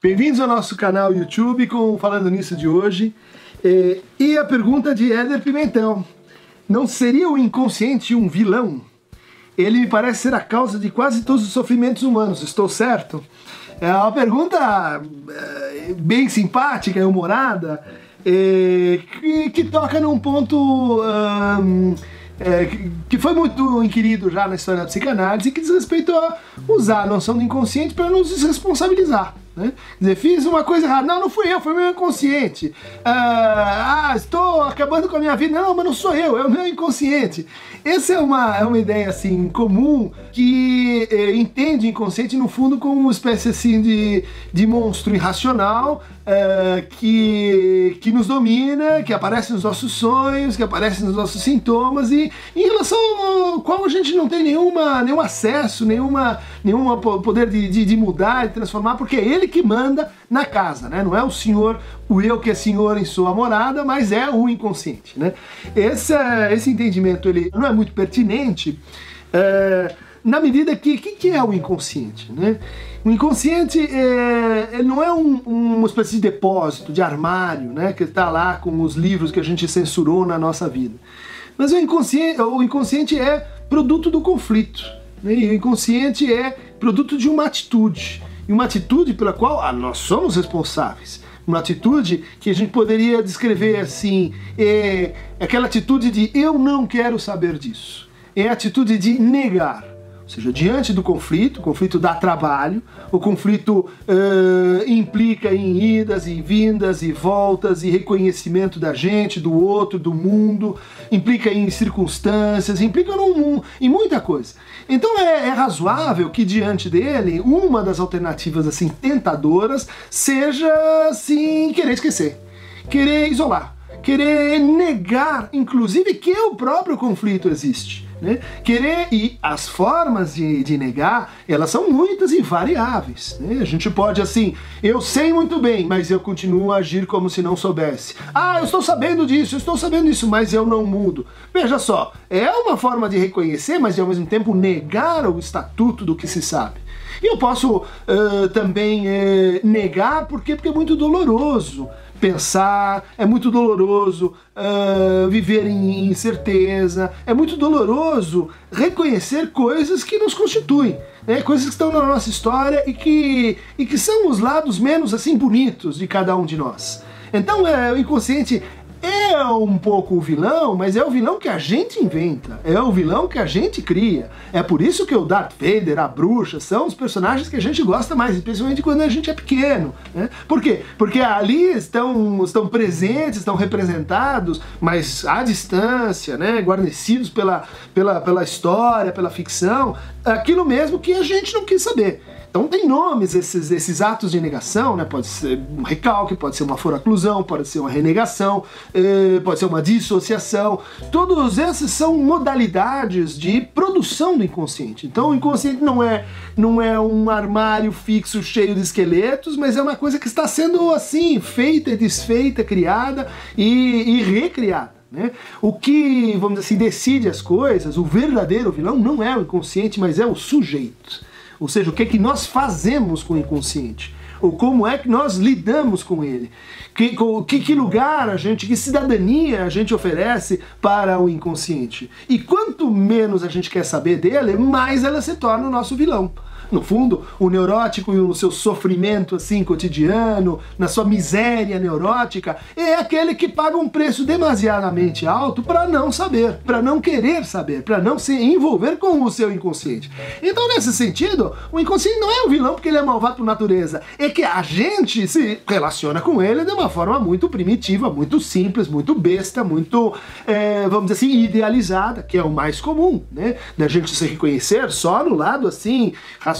Bem-vindos ao nosso canal YouTube com Falando Nisso de hoje. E, e a pergunta de Éder Pimentel: Não seria o inconsciente um vilão? Ele me parece ser a causa de quase todos os sofrimentos humanos, estou certo? É uma pergunta é, bem simpática, humorada, é, que, toca num ponto. Um, é, que foi muito inquirido já na história da psicanálise, que diz respeito a usar a noção do inconsciente para nos desresponsabilizar. Né? Dizer, fiz uma coisa errada. Não, não fui eu, foi meu inconsciente. Ah, ah, estou acabando com a minha vida. Não, mas não sou eu, é o meu inconsciente. Essa é uma, é uma ideia assim comum que eh, entende o inconsciente no fundo como uma espécie assim de, de monstro irracional eh, que, que nos domina, que aparece nos nossos sonhos, que aparece nos nossos sintomas e em relação ao qual a gente não tem nenhuma, nenhum acesso, nenhuma, nenhuma poder de, de, de mudar, de transformar, porque é ele que manda na casa, né? Não é o senhor, o eu que é senhor em sua morada, mas é o inconsciente, né? Esse, esse entendimento ele não é muito pertinente é, na medida que o que, que, é o inconsciente, né? O inconsciente é, ele não é um, uma espécie de depósito, de armário, né? Que está lá com os livros que a gente censurou na nossa vida. Mas o inconsciente, o inconsciente é produto do conflito. Né? E o inconsciente é produto de uma atitude e uma atitude pela qual ah, nós somos responsáveis. Uma atitude que a gente poderia descrever assim: é aquela atitude de eu não quero saber disso. É a atitude de negar. Ou seja, diante do conflito, o conflito dá trabalho, o conflito uh, implica em idas e vindas e voltas e reconhecimento da gente, do outro, do mundo, implica em circunstâncias, implica num, em muita coisa. Então é, é razoável que diante dele, uma das alternativas assim tentadoras seja assim querer esquecer, querer isolar, querer negar, inclusive, que o próprio conflito existe. Né? Querer e as formas de, de, negar, elas são muitas e variáveis. Né? A gente pode assim, eu sei muito bem, mas eu continuo a agir como se não soubesse. Ah, eu estou sabendo disso, eu estou sabendo disso, mas eu não mudo. Veja só, é uma forma de reconhecer, mas ao mesmo tempo negar o estatuto do que se sabe. E eu posso uh, também uh, negar, por quê? Porque é muito doloroso pensar, é muito doloroso uh, viver em incerteza, é muito doloroso reconhecer coisas que nos constituem, né? coisas que estão na nossa história e que, e que são os lados menos assim bonitos de cada um de nós. Então é, o inconsciente é um pouco o vilão, mas é o vilão que a gente inventa, é o vilão que a gente cria. É por isso que o Darth Vader, a bruxa, são os personagens que a gente gosta mais, especialmente quando a gente é pequeno. Né? Por quê? Porque ali estão, estão presentes, estão representados, mas à distância, né? guarnecidos pela, pela, pela história, pela ficção, aquilo mesmo que a gente não quis saber. Então tem nomes esses, esses atos de negação, né? Pode ser um recalque, pode ser uma foraclusão, pode ser uma renegação, eh, pode ser uma dissociação. Todos esses são modalidades de produção do inconsciente. Então o inconsciente não é, não é um armário fixo cheio de esqueletos, mas é uma coisa que está sendo assim, feita, desfeita, criada e, e recriada. Né? O que, vamos dizer assim, decide as coisas, o verdadeiro vilão não é o inconsciente, mas é o sujeito. Ou seja, o que é que nós fazemos com o inconsciente? Ou como é que nós lidamos com ele? Que, que, que lugar a gente, que cidadania a gente oferece para o inconsciente? E quanto menos a gente quer saber dele, mais ela se torna o nosso vilão. No fundo, o neurótico e o seu sofrimento assim cotidiano, na sua miséria neurótica, é aquele que paga um preço demasiadamente alto para não saber, para não querer saber, para não se envolver com o seu inconsciente. Então, nesse sentido, o inconsciente não é um vilão porque ele é malvado por natureza, é que a gente se relaciona com ele de uma forma muito primitiva, muito simples, muito besta, muito, é, vamos dizer assim, idealizada, que é o mais comum, né? Da gente se reconhecer só no lado assim, racional,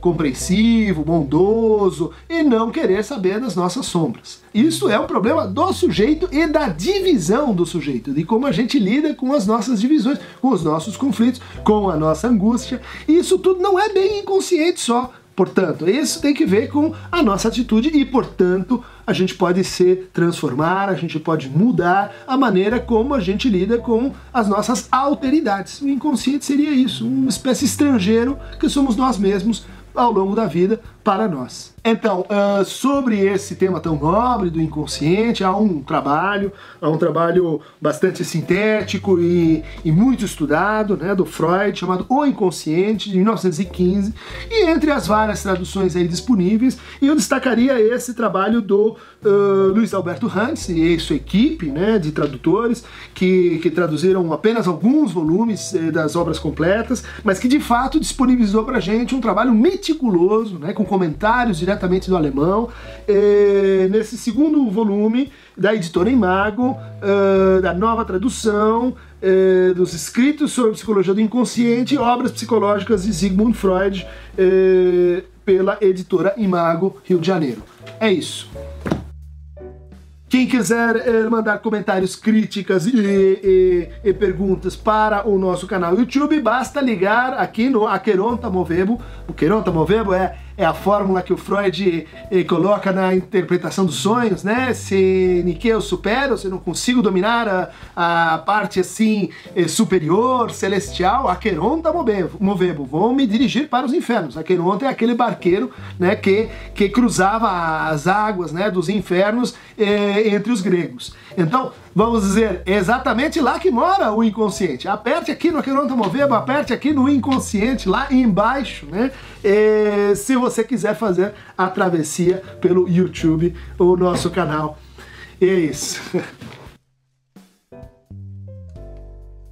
compreensivo, bondoso e não querer saber das nossas sombras. Isso é um problema do sujeito e da divisão do sujeito, de como a gente lida com as nossas divisões, com os nossos conflitos, com a nossa angústia. E isso tudo não é bem inconsciente só. Portanto, isso tem que ver com a nossa atitude e, portanto, a gente pode se transformar, a gente pode mudar a maneira como a gente lida com as nossas alteridades. O inconsciente seria isso, uma espécie estrangeiro que somos nós mesmos ao longo da vida para nós. Então, uh, sobre esse tema tão nobre do inconsciente, há um trabalho, há um trabalho bastante sintético e, e, muito estudado, né, do Freud, chamado O Inconsciente, de 1915, e entre as várias traduções aí disponíveis, eu destacaria esse trabalho do uh, Luiz Alberto Hans e sua equipe né, de tradutores, que, que traduziram apenas alguns volumes eh, das obras completas, mas que de fato disponibilizou para gente um trabalho meticuloso, né, com comentários diretamente do alemão, eh, nesse segundo volume da editora Imago, uh, da nova tradução uh, dos escritos sobre psicologia do inconsciente, obras psicológicas de Sigmund Freud, uh, pela editora Imago, Rio de Janeiro. É isso. Quem quiser eh, mandar comentários, críticas e, e, e, perguntas para o nosso canal YouTube, basta ligar aqui no Aqueronta Movebo. O Aqueronta Movebo é é a fórmula que o Freud eh, coloca na interpretação dos sonhos, né? Se Nike eu supero, se não consigo dominar a, a parte assim eh, superior, celestial, Aqueronta movebo, vou me dirigir para os infernos. Aqueronta é aquele barqueiro, né, que, que cruzava as águas, né, dos infernos eh, entre os gregos. Então, vamos dizer, é exatamente lá que mora o inconsciente. Aperte aqui no Aqueronta movebo, aperte aqui no inconsciente, lá embaixo, né? Se você quiser fazer a travessia pelo YouTube, o nosso canal. E é isso.